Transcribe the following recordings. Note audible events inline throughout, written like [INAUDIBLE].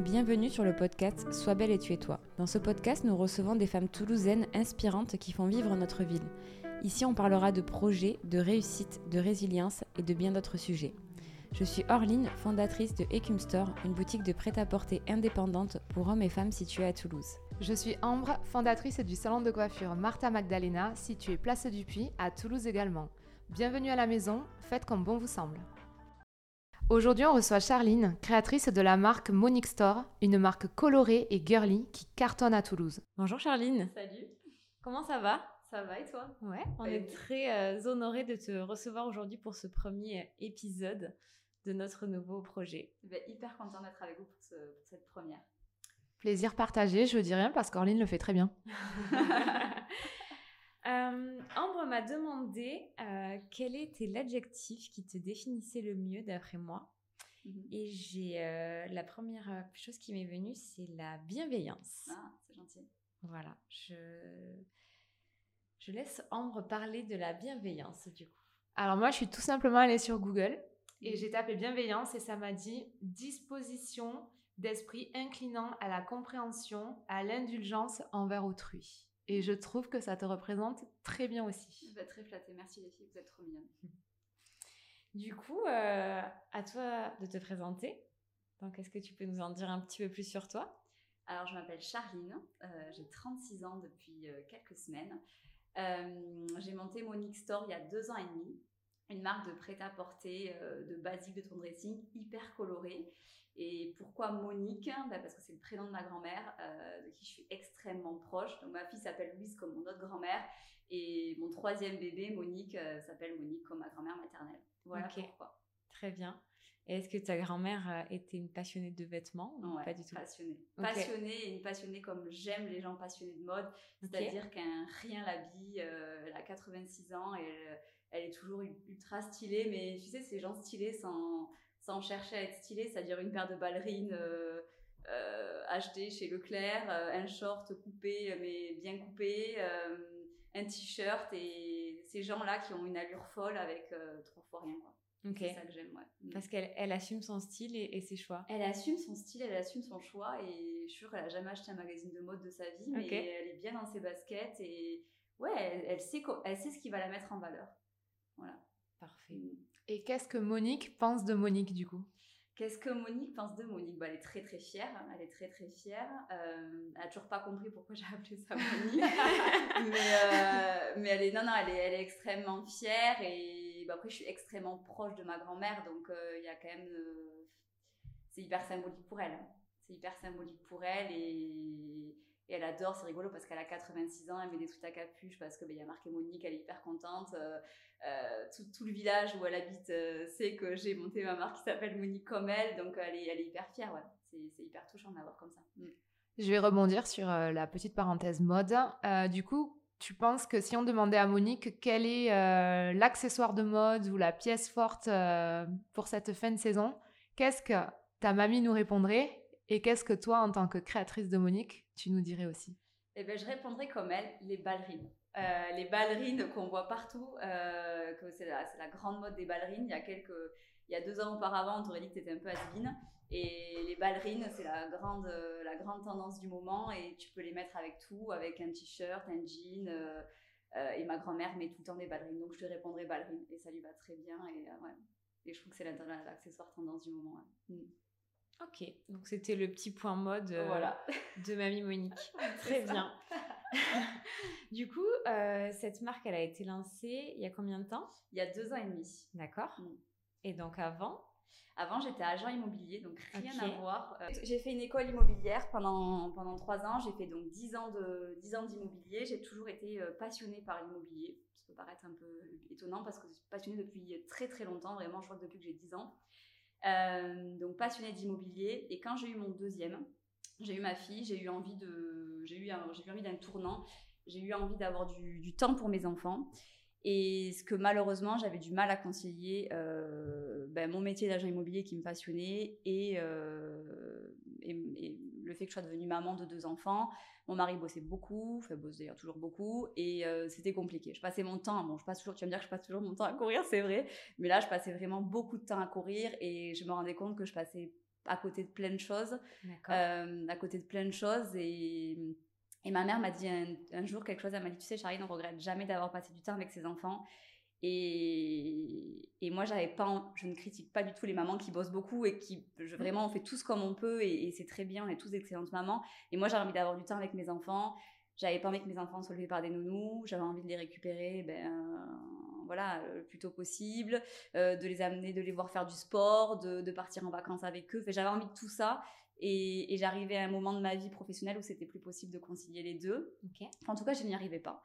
bienvenue sur le podcast Sois belle et tu es toi. Dans ce podcast, nous recevons des femmes toulousaines inspirantes qui font vivre notre ville. Ici, on parlera de projets, de réussite, de résilience et de bien d'autres sujets. Je suis Orline, fondatrice de Ecum Store, une boutique de prêt-à-porter indépendante pour hommes et femmes située à Toulouse. Je suis Ambre, fondatrice du salon de coiffure Martha Magdalena, situé Place du Puy, à Toulouse également. Bienvenue à la maison, faites comme bon vous semble. Aujourd'hui, on reçoit Charline, créatrice de la marque Monique Store, une marque colorée et girly qui cartonne à Toulouse. Bonjour Charline. Salut. Comment ça va? Ça va et toi? Ouais, on est très euh, honorés de te recevoir aujourd'hui pour ce premier épisode de notre nouveau projet. ben, Hyper content d'être avec vous pour, ce, pour, cette première. Plaisir partagé, je dis rien parce qu'Orline le fait très bien. [LAUGHS] Euh, Ambre m'a demandé euh, quel était l'adjectif qui te définissait le mieux d'après moi? Mm -hmm. Et j'ai euh, la première chose qui m'est venue, c'est la bienveillance. Ah, c'est gentil. Voilà, je, je laisse Ambre parler de la bienveillance du coup. Alors moi, je suis tout simplement allée sur Google et j'ai tapé bienveillance et ça m'a dit disposition d'esprit inclinant à la compréhension, à l'indulgence envers autrui. Et je trouve que ça te représente très bien aussi. Bah, très flattée. Merci les filles, vous êtes trop mignonnes. [LAUGHS] Du coup, euh, à toi de te présenter. Donc, est-ce que tu peux nous en dire un petit peu plus sur toi? Alors, je m'appelle Charline. Euh, j'ai 36 ans depuis euh, quelques semaines. J'ai monté Monique Store il y a deux ans et demi. Une marque de prêt-à-porter, de basique de ton dressing, hyper colorée. Et pourquoi Monique? Bah Parce que c'est le prénom de ma grand-mère, euh, de qui je suis extrêmement proche. Donc ma fille s'appelle Louise comme mon autre grand-mère. Et mon troisième bébé, Monique, euh, s'appelle Monique comme ma grand-mère maternelle. Voilà okay. pourquoi. Très bien. Et est-ce que ta grand-mère était une passionnée de vêtements ou ouais, pas du tout? Passionnée. Okay. Passionnée et une passionnée comme j'aime les gens passionnés de mode. C'est-à-dire okay. qu'un rien l'habille. Euh, elle a 86 ans et elle, elle, est toujours ultra stylée. Mais tu sais, ces gens stylés sans sans chercher à être stylé, c'est-à-dire une paire de ballerines euh, euh, achetées chez Leclerc, euh, un short coupé mais bien coupé, un t-shirt et ces gens-là qui ont une allure folle avec trois fois rien. Quoi. Okay. C'est ça que j'aime. Ouais. Parce qu'elle elle assume son style et, et, ses choix. Elle assume son style, elle assume son choix et je suis sûre qu'elle n'a jamais acheté un magazine de mode de sa vie, mais okay. elle est bien dans ses baskets et ouais, elle, elle, sait, elle sait ce qui va la mettre en valeur. Voilà. Parfait. Et qu'est-ce que Monique pense de Monique du coup? Qu'est-ce que Monique pense de Monique? Bah, Elle est très très fière. Elle est très très fière. Euh, elle n'a toujours pas compris pourquoi j'ai appelé ça Monique. [LAUGHS] mais, euh, mais elle est non non, elle est, elle est extrêmement fière et bah, après je suis extrêmement proche de ma grand-mère donc il euh, y a quand même c'est hyper symbolique pour elle. C'est hyper symbolique pour elle et, et elle adore. C'est rigolo parce qu'elle a 86 ans. Elle met des à capuche parce que bah, y a marqué Monique. Elle est hyper contente. Euh, tout, tout, le village où elle habite euh, sait que j'ai monté ma marque qui s'appelle Monique comme elle, donc elle est, hyper fière, c'est hyper touchant d'avoir comme ça. Mm. Je vais rebondir sur euh, la petite parenthèse mode. Euh, du coup, tu penses que si on demandait à Monique quel est euh, l'accessoire de mode ou la pièce forte pour cette fin de saison, qu'est-ce que ta mamie nous répondrait? Et qu'est-ce que toi, en tant que créatrice de Monique, tu nous dirais aussi? Eh bien, je répondrais comme elle, les ballerines. Euh, les ballerines qu'on voit partout, euh, que c'est la, grande mode des ballerines. Il y a quelques, il y a deux ans auparavant, on t'aurait dit que t'étais un peu has Et les ballerines, c'est la grande, la grande tendance du moment et tu peux les mettre avec tout, avec un t-shirt, un jean. Euh, et ma grand-mère met tout le temps des ballerines, donc je te répondrai ballerines et ça lui va très bien. Et, ouais. et je trouve que c'est l'accessoire tendance du moment. Mm. Ok, donc c'était le petit point mode euh, voilà. de Mamie Monique. [LAUGHS] Très bien. [LAUGHS] du coup, euh, cette marque, elle a été lancée il y a combien de temps? Il y a deux ans et demi. D'accord. Mm. Et donc avant? Avant, j'étais agent immobilier, donc rien okay. à voir. Euh, j'ai fait une école immobilière pendant, pendant trois ans. J'ai fait donc dix ans d'immobilier. J'ai toujours été euh, passionnée par l'immobilier. Ça peut paraître un peu étonnant parce que je suis passionnée depuis très très longtemps. Vraiment, je crois que depuis que j'ai 10 ans. Euh, donc passionnée d'immobilier. Et quand j'ai eu mon deuxième, j'ai eu ma fille, j'ai eu envie de, j'ai eu, j'ai eu envie d'un tournant. J'ai eu envie d'avoir du, temps pour mes enfants. Et ce que malheureusement j'avais du mal à concilier, euh, ben, mon métier d'agent immobilier qui me passionnait et, euh, et, le fait que je sois devenue maman de deux enfants. Mon mari bossait beaucoup, enfin bosse d'ailleurs toujours beaucoup, et euh, c'était compliqué. Je passais mon temps, bon, je passe toujours, tu vas me dire que je passe toujours mon temps à courir, c'est vrai, mais là je passais vraiment beaucoup de temps à courir et je me rendais compte que je passais à côté de plein de choses. à côté de plein de choses. Et, et ma mère m'a dit un, jour quelque chose, elle m'a dit, tu sais, Charlie, on regrette jamais d'avoir passé du temps avec ses enfants. Et, et moi, j'avais pas, je ne critique pas du tout les mamans qui bossent beaucoup et qui, je, vraiment, on fait tous comme on peut et, c'est très bien, on est tous d'excellentes mamans. Et moi, j'avais envie d'avoir du temps avec mes enfants. J'avais pas envie que mes enfants soient levés par des nounous. J'avais envie de les récupérer, ben, voilà, le plus tôt possible, euh, de les amener, de les voir faire du sport, de, de partir en vacances avec eux. j'avais envie de tout ça. Et, j'arrivais à un moment de ma vie professionnelle où c'était plus possible de concilier les deux. en tout cas, je n'y arrivais pas.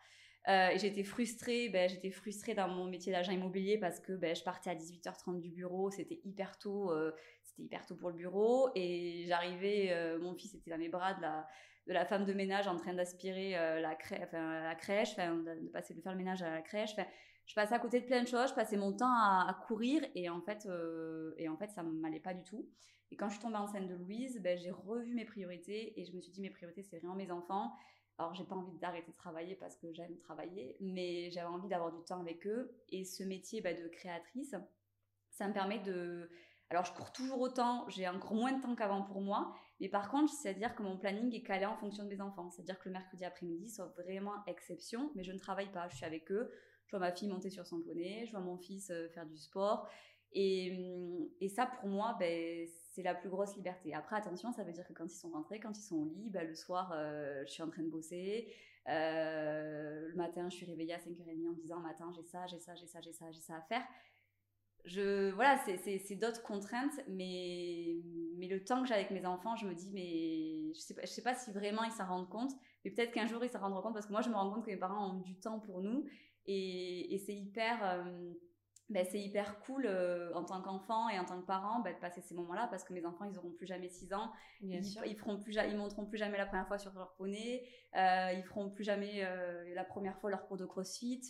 Euh, j'étais frustrée, ben, j'étais frustrée dans mon métier d'agent immobilier parce que ben, je partais à 18h30 du bureau, c'était hyper tôt, euh, c'était hyper tôt pour le bureau et j'arrivais, euh, mon fils était dans mes bras de la, de la femme de ménage en train d'aspirer la, crèche, crèche, de, passer de faire le ménage à la crèche. Je passais à côté de plein de choses, je passais mon temps à, courir et en fait, et en fait ça m'allait pas du tout. Et quand je suis tombée enceinte de Louise, ben, j'ai revu mes priorités et je me suis dit mes priorités c'est vraiment mes enfants alors, j'ai pas envie d'arrêter de travailler parce que j'aime travailler, mais j'avais envie d'avoir du temps avec eux. Et ce métier bah, de créatrice, ça me permet de. Alors, je cours toujours autant, j'ai encore moins de temps qu'avant pour moi, mais par contre, c'est-à-dire que mon planning est calé en fonction de mes enfants. C'est-à-dire que le mercredi après-midi, soit vraiment exception, mais je ne travaille pas, je suis avec eux. Je vois ma fille monter sur son poney, je vois mon fils euh, faire du sport. Et, et ça, pour moi, ben, c'est la plus grosse liberté. Après, attention, ça veut dire que quand ils sont rentrés, quand ils sont au lit, ben, le soir, euh, je suis en train de bosser. Euh, le matin, je suis réveillée à 5h30 en me disant, matin, j'ai ça, j'ai ça, j'ai ça, j'ai ça, j'ai ça à faire. Je, voilà, c'est d'autres contraintes, mais, mais le temps que j'ai avec mes enfants, je me dis, mais je sais pas, je sais pas si vraiment ils s'en rendent compte, mais peut-être qu'un jour ils s'en rendront compte parce que moi, je me rends compte que mes parents ont du temps pour nous et, et c'est hyper. Euh, ben, c'est hyper cool euh, en tant qu'enfant et en tant que parent ben, de passer ces moments-là parce que mes enfants ils auront plus jamais 6 ans. Ils, ils feront plus ils monteront plus jamais la première fois sur leur poney euh, ils feront plus jamais euh, la première fois leur cours de crossfit.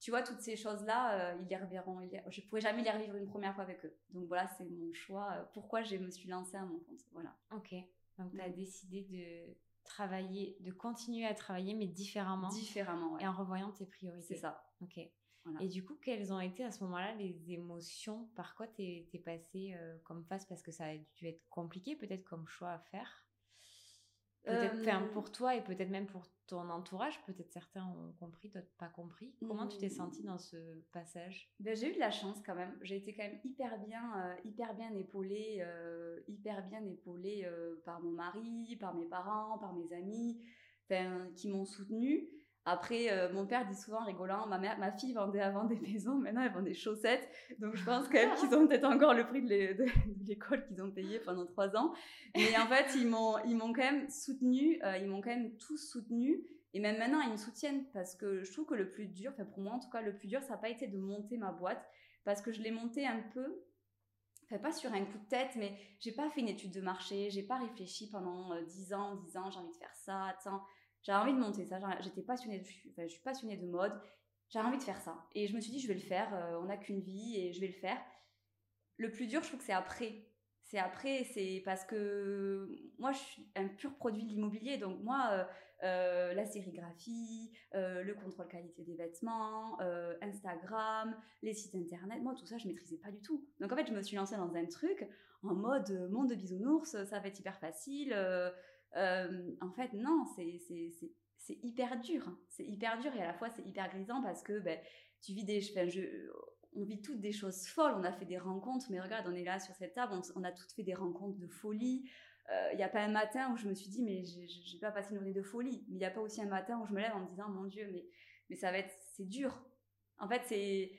Tu vois toutes ces choses là ils les reverront ils je pourrais jamais les revivre une première fois avec eux. Donc voilà c'est mon choix pourquoi je me suis lancée à mon compte. Voilà. Ok donc tu as décidé de travailler de continuer à travailler mais différemment. Différemment et en revoyant tes priorités. C'est ça. Ok. Et du coup, quelles ont été à ce moment-là les émotions? Par quoi t'es es passé euh, comme face Parce que ça a dû être compliqué peut-être comme choix à faire. Peut-être pour toi et peut-être même pour ton entourage. Peut-être certains ont compris, d'autres pas compris. Comment tu t'es sentie dans ce passage? Ben, J'ai eu de la chance quand même. J'ai été quand même hyper bien, euh, hyper bien épaulée, hyper bien épaulée par mon mari, par mes parents, par mes amis, qui m'ont soutenue. Après, euh, mon père dit souvent rigolant, ma, mère, ma fille vendait avant des maisons, maintenant elle vend des chaussettes. Donc je pense quand même qu'ils ont peut-être encore le prix de l'école qu'ils ont payé pendant trois ans. Mais en fait, ils m'ont, quand même soutenu, euh, ils m'ont quand même tous soutenu. Et même maintenant, ils me soutiennent parce que je trouve que le plus dur, enfin pour moi en tout cas, le plus dur, ça n'a pas été de monter ma boîte parce que je l'ai montée un peu Enfin, pas sur un coup de tête, mais j'ai pas fait une étude de marché, j'ai pas réfléchi pendant euh, dix ans, dix ans, j'ai envie de faire ça, attends, j'avais envie de monter ça. J'étais passionnée, de, je suis passionnée de mode. J'avais envie de faire ça. Et je me suis dit, je vais le faire. Euh, on n'a qu'une vie et je vais le faire. Le plus dur, je trouve que c'est après. C'est après, c'est parce que moi, je suis un pur produit de l'immobilier. Donc, moi, euh, euh, la sérigraphie, le contrôle qualité des vêtements, Instagram, les sites internet, moi, tout ça, je maîtrisais pas du tout. Donc, en fait, je me suis lancée dans un truc en mode monde de bisounours, ça va être hyper facile euh, en fait, non, c'est hyper dur. C'est hyper dur et à la fois c'est hyper grisant parce que ben, tu vis des. je, on vit toutes des choses folles. On a fait des rencontres, mais regarde, on est là sur cette table, on, a toutes fait des rencontres de folie. Euh, il n'y a pas un matin où je me suis dit, mais je n'ai pas passé une journée de folie. Mais il n'y a pas aussi un matin où je me lève en me disant, mon Dieu, mais, mais ça va être. C'est dur. En fait, c'est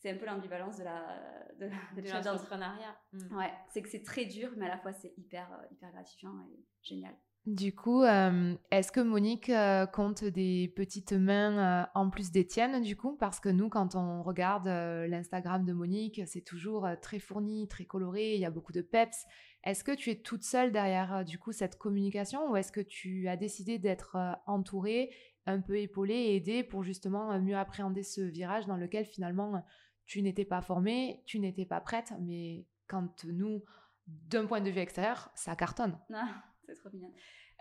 c'est un peu l'ambivalence de la de, de, l'entrepreneuriat. Mm. Ouais, c'est que c'est très dur, mais à la fois c'est hyper euh, hyper gratifiant et génial. Du coup, euh, est-ce que Monique euh, compte des petites mains euh, en plus des tiennes, du coup? Parce que nous, quand on regarde l'Instagram de Monique, c'est toujours très fourni, très coloré, il y a beaucoup de peps. Est-ce que tu es toute seule derrière, du coup, cette communication? Ou est-ce que tu as décidé d'être entourée, un peu épaulée et aidée pour justement mieux appréhender ce virage dans lequel finalement tu n'étais pas formée, tu n'étais pas prête, mais quand nous, d'un point de vue extérieur, ça cartonne? Ah, c'est trop bien.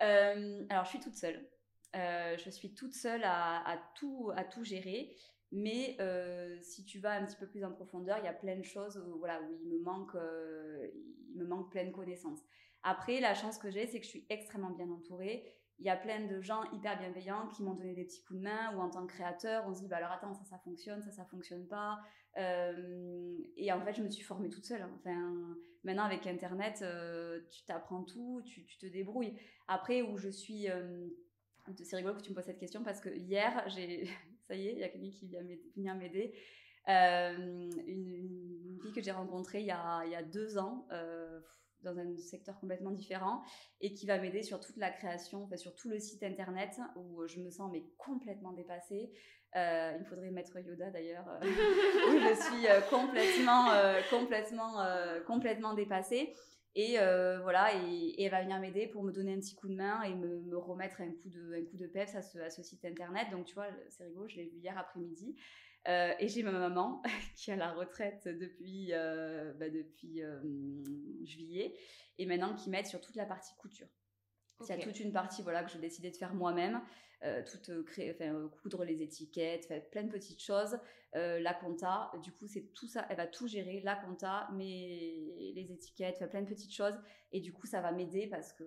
Euh, alors, je suis toute seule. Euh, je suis toute seule à, tout, à tout gérer. Mais euh, si tu vas un petit peu plus en profondeur, il y a plein de choses où, voilà, où il, me manque, il me manque pleine connaissance. Après, la chance que j'ai, c'est que je suis extrêmement bien entourée. Il y a plein de gens hyper bienveillants qui m'ont donné des petits coups de main ou en tant que créateur, on se dit bah alors attends, ça, ça fonctionne, ça, ça fonctionne pas. Euh, et en fait, je me suis formée toute seule. Enfin, maintenant, avec Internet, tu t'apprends tout, tu, te débrouilles. Après, où je suis. c'est rigolo que tu me poses cette question parce que hier, j'ai [LAUGHS] ça y est, il y a quelqu'un qui vient m'aider. Euh, une, fille que j'ai rencontrée il y, a, il y a, deux ans euh, dans un secteur complètement différent et qui va m'aider sur toute la création, enfin, sur tout le site internet où je me sens mais complètement dépassée. Euh, il me faudrait mettre Yoda d'ailleurs, [LAUGHS] où je suis complètement, complètement, complètement dépassée. Et voilà, et, elle va venir m'aider pour me donner un petit coup de main et me, me remettre un coup de, un coup de peps à ce, à ce site internet. Donc, tu vois, c'est rigolo, je l'ai vu hier après-midi. Euh, et j'ai ma maman [LAUGHS] qui a la retraite depuis, euh, bah, depuis juillet et maintenant qui m'aide sur toute la partie couture. Il y a toute une partie voilà, que j'ai décidé de faire moi-même, euh, toute, créer, enfin, coudre les étiquettes, plein de petites choses. la compta, du coup, c'est tout ça, elle va tout gérer, la compta, mais les étiquettes, plein de petites choses. Et du coup, ça va m'aider parce que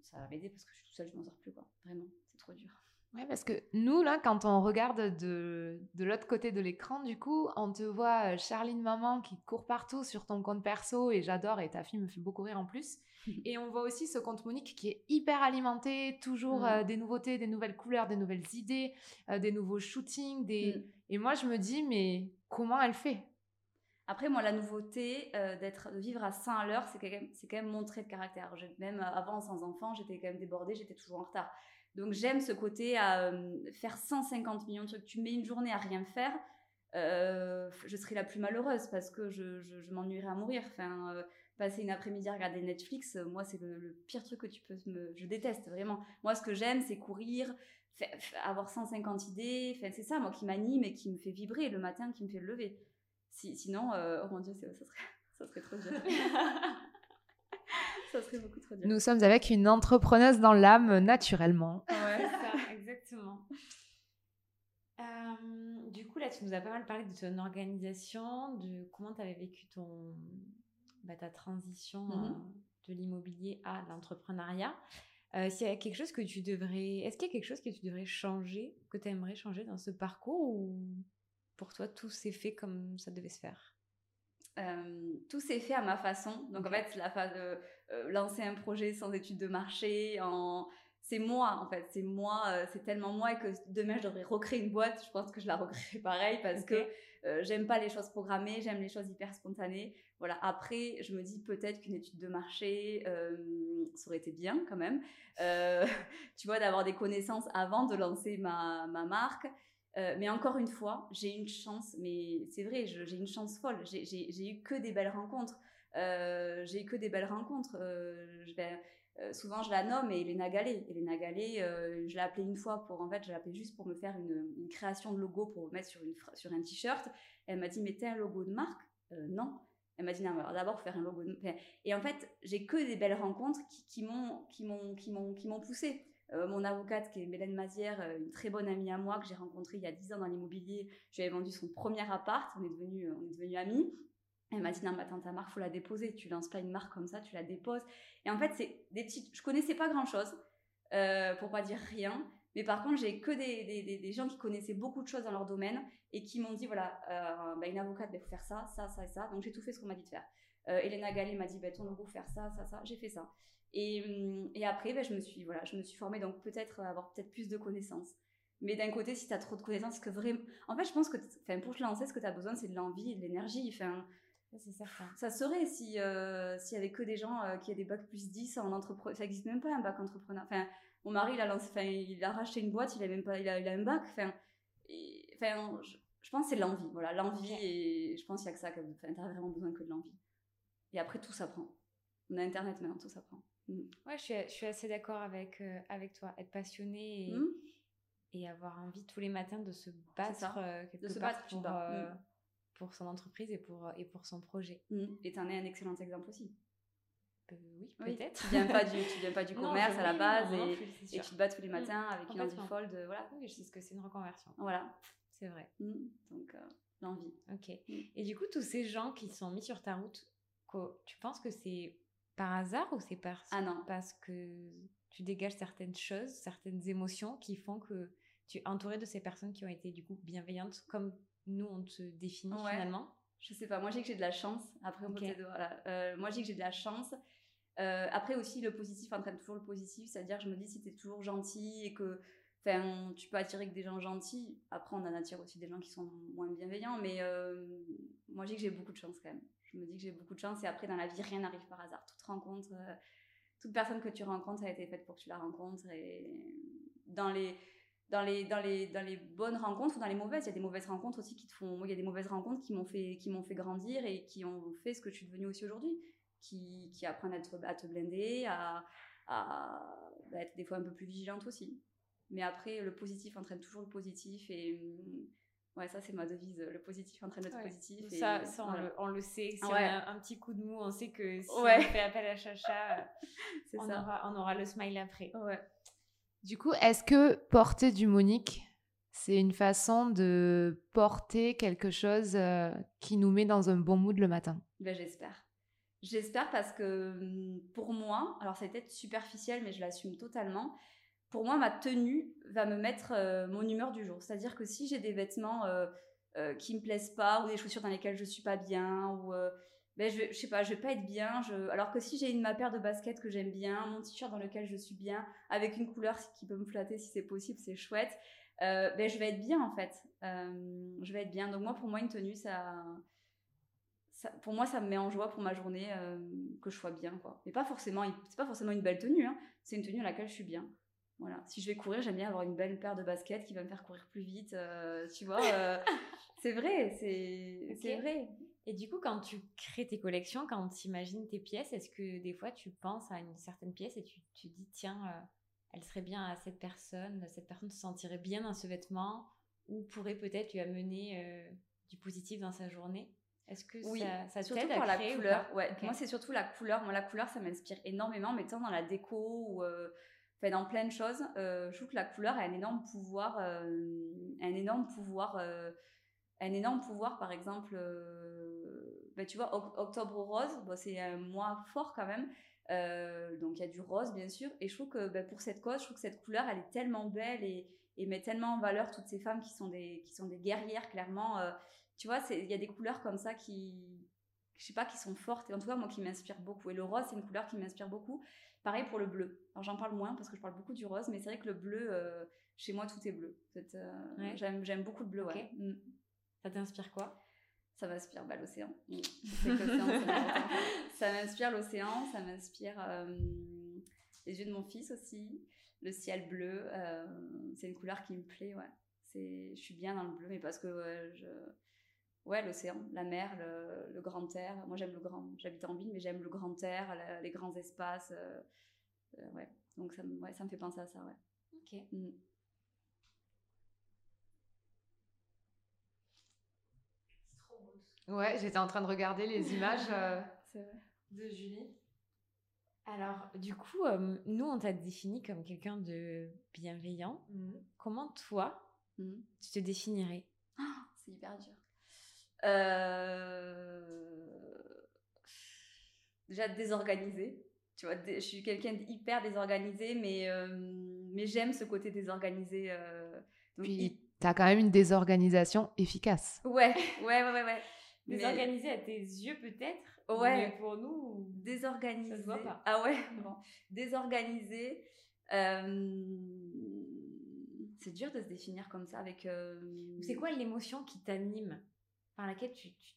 ça va m'aider parce que je suis toute seule, je m'en sors plus, quoi. Vraiment, c'est trop dur. Ouais, parce que nous, là, quand on regarde de, de l'autre côté de l'écran, du coup, on te voit euh, Charline Maman qui court partout sur ton compte perso et j'adore et ta fille me fait beaucoup rire en plus. [LAUGHS] et on voit aussi ce compte Monique qui est hyper alimenté, toujours mm. euh, des nouveautés, des nouvelles couleurs, des nouvelles idées, euh, des nouveaux shootings. Des... Mm. Et moi, je me dis, mais comment elle fait? Après, moi, la nouveauté d'être, de vivre à 100 à l'heure, c'est quand, même, c'est quand même mon trait de caractère. Même avant, sans enfant, j'étais quand même débordée, j'étais toujours en retard. Donc j'aime ce côté à euh, faire 150 millions de trucs. Tu mets une journée à rien faire, euh, je serais la plus malheureuse parce que je, je, m'ennuierais à mourir. Enfin, euh, passer une après-midi à regarder Netflix, moi c'est le, pire truc que tu peux me... Je déteste vraiment. Moi ce que j'aime c'est courir, avoir 150 idées. Enfin, c'est ça moi qui m'anime et qui me fait vibrer le matin, qui me fait lever. Si, sinon, oh mon dieu, ça serait, [LAUGHS] ça serait trop dur. [LAUGHS] ça serait beaucoup trop dur. Nous sommes avec une entrepreneuse dans l'âme naturellement. Ouais, ça, exactement. Euh, du coup, là, tu nous as pas mal parlé de ton organisation, de comment tu avais vécu ton, bah, ta transition mm-hmm. euh, de l'immobilier à l'entrepreneuriat. Euh, s'il y a quelque chose que tu devrais. Est-ce qu'il y a quelque chose que tu devrais changer, que tu aimerais changer dans ce parcours ou pour toi tout s'est fait comme ça devait se faire? Euh, tout s'est fait à ma façon. Donc en fait, la phase de euh, lancer un projet sans étude de marché, en... c'est moi en fait, c'est moi, euh, c'est tellement moi que demain je devrais recréer une boîte. Je pense que je la recréerai [LAUGHS] pareil parce que j'aime pas les choses programmées, j'aime les choses hyper spontanées. Voilà. Après, je me dis peut-être qu'une étude de marché, ça aurait été bien quand même. [LAUGHS] tu vois, d'avoir des connaissances avant de lancer ma, ma marque. Euh, mais encore une fois, j'ai une chance, mais c'est vrai, j'ai une chance folle. J'ai eu que des belles rencontres. Euh, j'ai eu que des belles rencontres. Euh, vais, souvent, je la nomme Elena Gallet. Elena Gallet, je l'ai appelée une fois pour, en fait, je l'ai juste pour me faire une, création de logo pour mettre sur, une, sur un t-shirt. Elle m'a dit, mais t'es un logo de marque? Non. Elle m'a dit, non, d'abord faire un logo de... Et en fait, j'ai que des belles rencontres qui, qui m'ont qui m'ont poussée. Euh, mon avocate, qui est Mélène Mazière, euh, une très bonne amie à moi que j'ai rencontrée il y a 10 ans dans l'immobilier, je lui avais vendu son premier appart, on est devenus euh, on est devenu amis. Elle m'a dit non, mais attends, ta marque, faut la déposer. Tu lances pas une marque comme ça, tu la déposes. Et en fait, c'est des petites. Je connaissais pas grand chose, euh, pour pas dire rien. Mais par contre, j'ai que des, des, gens qui connaissaient beaucoup de choses dans leur domaine et qui m'ont dit voilà, bah, une avocate, il bah, faut faire ça, ça, ça et ça. Donc j'ai tout fait ce qu'on m'a dit de faire. Elena Gallet m'a dit bah, ton logo, faire ça, ça, ça. J'ai fait ça. Et, hum, et après, ben, je, me suis, voilà, je me suis formée, donc peut-être avoir peut-être plus de connaissances. Mais d'un côté, si tu as trop de connaissances, que vraiment. En fait, je pense que pour te lancer, ce que tu as besoin, c'est de l'envie et de l'énergie. C'est certain. Ça serait si euh, s'il y avait que des gens euh, qui avaient des bacs plus 10 en entrepreneur. Ça n'existe même pas un bac entrepreneur. Enfin, mon mari, il a, lancé, enfin, il a racheté une boîte, il a même pas, il a, il a un bac. Enfin, enfin je, je, pense que c'est l'envie. Voilà, l'envie, et je pense qu'il n'y a que ça. Enfin, tu as vraiment besoin que de l'envie. Et après, tout s'apprend. On a Internet maintenant, tout s'apprend. Mm. Ouais, je suis, je suis assez d'accord avec, euh, avec toi. Être passionné et, mm. et, avoir envie tous les matins de se battre quelque de se battre, pour, mm. Pour son entreprise et pour, et pour son projet. Et tu en es un excellent exemple aussi. oui, peut-être. Tu viens pas du, tu viens pas du [LAUGHS] commerce à la base et, et, tu te bats tous les matins avec une envie folle de voilà. Oui, je sais ce que c'est une reconversion. Voilà. C'est vrai. Mmh. Donc, l'envie. Ok. Mmh. Et du coup, tous ces gens qui sont mis sur ta route, tu penses que c'est par hasard ou c'est parce, ah non. parce que tu dégages certaines choses, certaines émotions qui font que tu es entouré de ces personnes qui ont été du coup bienveillantes comme nous on te définit finalement? Je sais pas, moi je que j'ai de la chance. Après, euh, moi je que j'ai de la chance. Euh, après aussi, le positif entraîne toujours le positif, c'est-à-dire je me dis si tu es toujours gentil et que tu peux attirer que des gens gentils, après on en attire aussi des gens qui sont moins bienveillants, mais euh, moi je dis que j'ai beaucoup de chance quand même. Je me dis que j'ai beaucoup de chance et après dans la vie rien n'arrive par hasard. Toute rencontre, toute personne que tu rencontres a été faite pour que tu la rencontres et dans les dans les, dans, les, dans les bonnes rencontres ou dans les mauvaises. Il y a des mauvaises rencontres aussi qui te font. Moi, il y a des mauvaises rencontres qui m'ont fait, qui m'ont fait grandir et qui ont fait ce que je suis devenue aussi aujourd'hui. Qui, qui apprennent à te, à te blinder, à, à bah, être des fois un peu plus vigilante aussi. Mais après, le positif entraîne toujours le positif et. Hum, ouais, ça c'est ma devise. Le positif entraîne le positif. ça, ça on, le, sait. Si on a un petit coup de mou, on sait que si on fait appel à Chacha, [LAUGHS] on, Aura, on aura le smile après. Ouais. Du coup, est-ce que porter du Monique, c'est une façon de porter quelque chose euh, qui nous met dans un bon mood le matin? Ben, J'espère. J'espère parce que hum, pour moi, alors ça va être superficiel, mais je l'assume totalement. Pour moi, ma tenue va me mettre euh, mon humeur du jour. C'est-à-dire que si j'ai des vêtements euh, qui me plaisent pas, ou des chaussures dans lesquelles je suis pas bien, ou ben je, je sais pas, je vais pas être bien. Je... Alors que si j'ai une ma paire de baskets que j'aime bien, mon t-shirt dans lequel je suis bien, avec une couleur qui peut me flatter si c'est possible, c'est chouette. Euh, ben je vais être bien en fait. Euh, je vais être bien. Donc moi, pour moi, une tenue, ça, ça, pour moi, ça me met en joie pour ma journée euh, que je sois bien quoi. Mais pas forcément, c'est pas forcément une belle tenue. Hein. C'est une tenue à laquelle je suis bien. Voilà. Si je vais courir, j'aime bien avoir une belle paire de baskets qui va me faire courir plus vite. tu vois, [LAUGHS] c'est vrai, c'est c'est vrai. Et du coup, quand tu crées tes collections, quand tu imagines tes pièces, est-ce que des fois tu penses à une certaine pièce et tu, tu dis, tiens, euh, elle serait bien à cette personne, cette personne se sentirait bien dans ce vêtement, ou pourrait peut-être lui amener euh, du positif dans sa journée? Est-ce que oui, ça, ça t'aide à la couleur. Ouais, moi c'est surtout la couleur. Moi, la couleur, ça m'inspire énormément, mais tant dans la déco ou euh, dans plein de choses, je trouve que la couleur a un énorme pouvoir, un énorme pouvoir un énorme pouvoir, par exemple, bah, tu vois, Octobre Rose, c'est un mois fort quand même. Euh, donc il y a du rose, bien sûr. Et je trouve que bah, pour cette cause, je trouve que cette couleur, elle est tellement belle et, et met tellement en valeur toutes ces femmes qui sont des, qui sont des guerrières, clairement. Euh, tu vois, il y a des couleurs comme ça qui, je sais pas, qui sont fortes. Et en tout cas, moi, qui m'inspirent beaucoup. Et le rose, c'est une couleur qui m'inspire beaucoup. Pareil pour le bleu. Alors j'en parle moins parce que je parle beaucoup du rose, mais c'est vrai que le bleu, chez moi, tout est bleu. J'aime beaucoup le bleu, ouais. Ça t'inspire quoi? Ça m'inspire bah, l'océan. [LAUGHS] ça m'inspire l'océan, ça m'inspire euh, les yeux de mon fils aussi, le ciel bleu. Euh, c'est une couleur qui me plaît, ouais. Je suis bien dans le bleu, mais parce que je, ouais, l'océan, la mer, le, grand air. Moi, j'aime le grand. J'habite en ville, mais j'aime le grand air, les grands espaces. Euh, ouais. Donc ça, ouais, ça me fait penser à ça, ouais. Ok. Mm. Ouais, j'étais en train de regarder les [LAUGHS] images euh, de Julie. Alors, du coup, euh, nous, on t'a défini comme quelqu'un de bienveillant. Mhm. Comment toi, mhm. tu te définirais? Ah, C'est hyper dur. Euh, déjà désorganisé. Tu vois, je suis quelqu'un d'hyper désorganisé, mais, mais j'aime ce côté désorganisé. donc, Puis, tu as quand même une désorganisation efficace. Ouais, ouais, ouais, ouais. ouais. Désorganisé à tes yeux peut-être Ouais. Mais pour nous, désorganisé. Ça se voit pas. Ah ouais, [LAUGHS] bon. Désorganisé. Euh, c'est dur de se définir comme ça avec. Euh, c'est quoi l'émotion qui t'anime? Par laquelle tu, tu,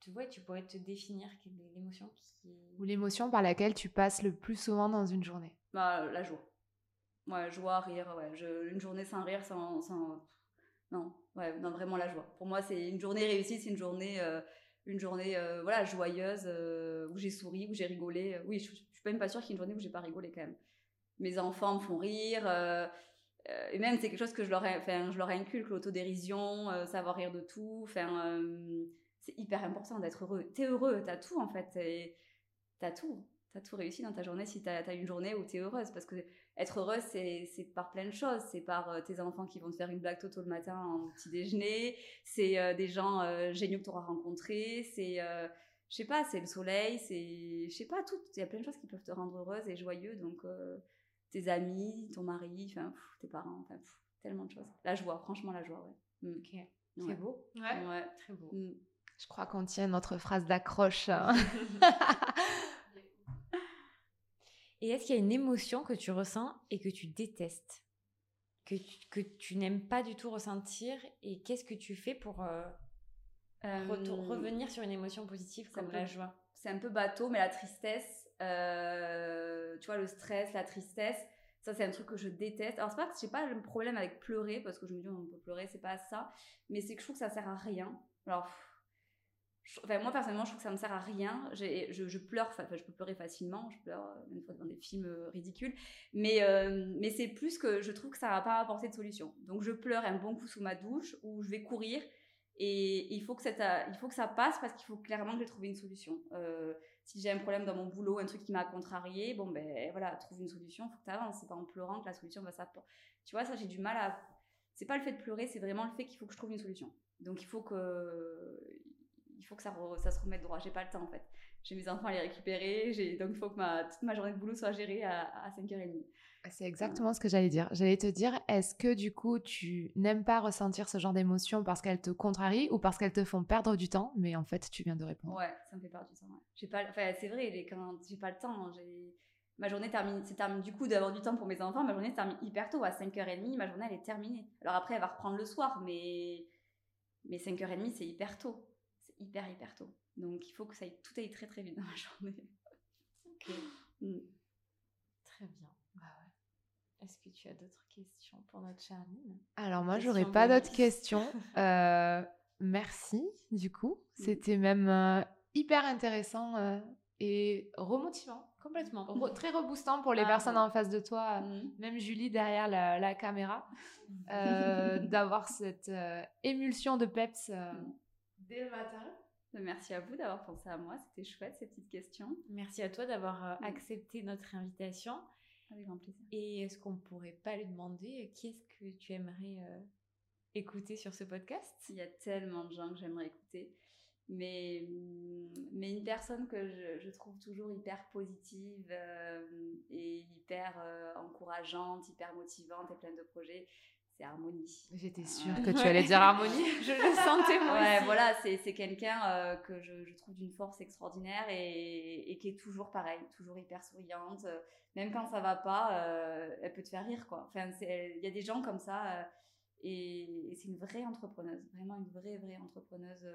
tu, vois, tu pourrais te définir l'émotion qui. Ou l'émotion par laquelle tu passes le plus souvent dans une journée? Bah, la joie. Ouais, joie, rire, ouais. Je, une journée sans rire, sans, sans non, ouais, non, vraiment la joie. Pour moi, c'est une journée réussie, c'est une journée, euh, une journée euh, voilà, joyeuse, euh, où j'ai souri, où j'ai rigolé. Oui, je, ne suis même pas sûre qu'il y ait une journée où j'ai pas rigolé quand même. Mes enfants me font rire. et même, c'est quelque chose que je leur, enfin, je leur inculque, l'autodérision, savoir rire de tout. Enfin, c'est hyper important d'être heureux. T'es heureux, t'as tout en fait. T'as tout. As tout réussi dans ta journée si tu as, une journée où tu es heureuse. Parce que être heureuse, c'est par plein de choses. C'est par euh, tes enfants qui vont te faire une blague tôt le matin en petit déjeuner. C'est euh, des gens euh, géniaux que tu auras rencontrés. C'est, je sais pas, c'est le soleil. C'est, je sais pas, tout. Il y a plein de choses qui peuvent te rendre heureuse et joyeuse. Donc, tes amis, ton mari, enfin, tes parents, enfin, tellement de choses. La joie, franchement, la joie, ouais. Mm. Ok. C'est beau. Ouais. ouais. Très beau. Mm. Je crois qu'on tient notre phrase d'accroche. [LAUGHS] [LAUGHS] Et est-ce qu'il y a une émotion que tu ressens et que tu détestes? Que tu, que tu n'aimes pas du tout ressentir Et qu'est-ce que tu fais pour euh, euh, revenir sur une émotion positive comme la joie? C'est un peu bateau, mais la tristesse, euh, tu vois, le stress, la tristesse, ça, c'est un truc que je déteste. Alors, c'est pas que j'ai pas le problème avec pleurer, parce que je me dis, on peut pleurer, c'est pas ça. Mais c'est que je trouve que ça sert à rien. Alors, moi, personnellement, je trouve que ça me sert à rien. Je, je, pleure, enfin, je peux pleurer facilement, je pleure euh, même fois dans des films euh, ridicules, mais, euh, mais c'est plus que je trouve que ça va pas apporter de solution. Donc, je pleure un bon coup sous ma douche ou je vais courir et il faut que, il faut que ça passe parce qu'il faut clairement que j'ai trouvé une solution. si j'ai un problème dans mon boulot, un truc qui m'a contrarié, bon, ben voilà, trouve une solution, il faut que tu avances. C'est pas en pleurant que la solution va s'apporter. Tu vois, ça, j'ai du mal à. C'est pas le fait de pleurer, c'est vraiment le fait qu'il faut que je trouve une solution. Donc, il faut que il faut que ça, ça se remette droit. J'ai pas le temps en fait. J'ai mes enfants à les récupérer, donc il faut que ma, toute ma journée de boulot soit gérée à, 5h30. Ah, c'est exactement ce que j'allais dire. J'allais te dire, est-ce que du coup tu n'aimes pas ressentir ce genre d'émotions parce qu'elles te contrarient ou parce qu'elles te font perdre du temps? Mais en fait, tu viens de répondre. Ouais, ça me fait perdre du temps. J'ai pas, enfin, c'est vrai, quand j'ai pas le temps, hein, j'ai ma journée termine, c'est termine du coup d'avoir du temps pour mes enfants. Ma journée termine hyper tôt, à 5h30, ma journée elle est terminée. Alors après, elle va reprendre le soir, mais, mais 5h30, c'est hyper tôt hyper, hyper tôt. Donc, il faut que ça aille, tout aille très, très vite dans la [LAUGHS] journée. Ok. Mm. Très bien. Bah ouais. Est-ce que tu as d'autres questions pour notre Charline Alors, moi, j'aurais pas d'autres [LAUGHS] questions. Euh, merci, du coup. Mm. C'était même euh, hyper intéressant euh, et remotivant. Complètement. très reboostant pour les ah, personnes en face de toi, mm. même Julie derrière la, la caméra, [LAUGHS] d'avoir cette émulsion de peps dès le matin. Merci à vous d'avoir pensé à moi, c'était chouette ces petites questions. Merci à toi d'avoir euh, accepté notre invitation. Avec grand plaisir. Et est-ce qu'on pourrait pas lui demander euh, qui est-ce que tu aimerais euh, écouter sur ce podcast? Il y a tellement de gens que j'aimerais écouter, mais, mais une personne que je, trouve toujours hyper positive et hyper encourageante, hyper motivante et pleine de projets, c'est Harmonie. J'étais sûre que tu allais dire Harmonie. [LAUGHS] je le [LAUGHS] sentais moi. Ouais, voilà, c'est quelqu'un euh, que je, je, trouve d'une force extraordinaire et, et, qui est toujours pareil, toujours hyper souriante. Même quand ça va pas, euh, elle peut te faire rire, quoi. Enfin, il y a des gens comme ça euh, et, c'est une vraie entrepreneuse, vraiment une vraie, vraie entrepreneuse.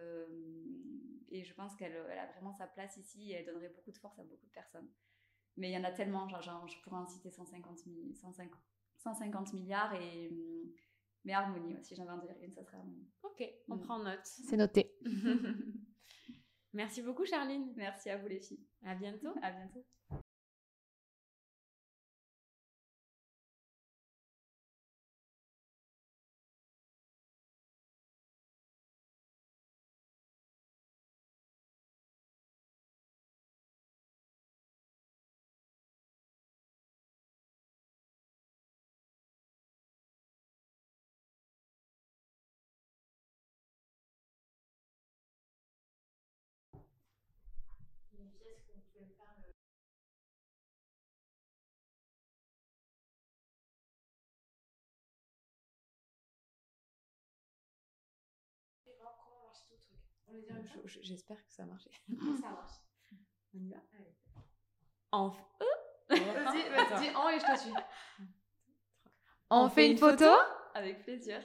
et je pense qu'elle elle a vraiment sa place ici et elle donnerait beaucoup de force à beaucoup de personnes. Mais il y en a tellement, genre, genre je pourrais en citer 150 000, 150 150 milliards et hum, mais harmonie, si j'avais un dire une, ça serait harmonie. Ok, on mm. prend note. C'est noté. [LAUGHS] Merci beaucoup, Charline. Merci à vous, les filles. À bientôt. À bientôt. J'espère que ça a marché. [LAUGHS] ça marche. On y va? En Vas-y, vas-y, dis en et je te suis. On, fait, une photo, Avec plaisir.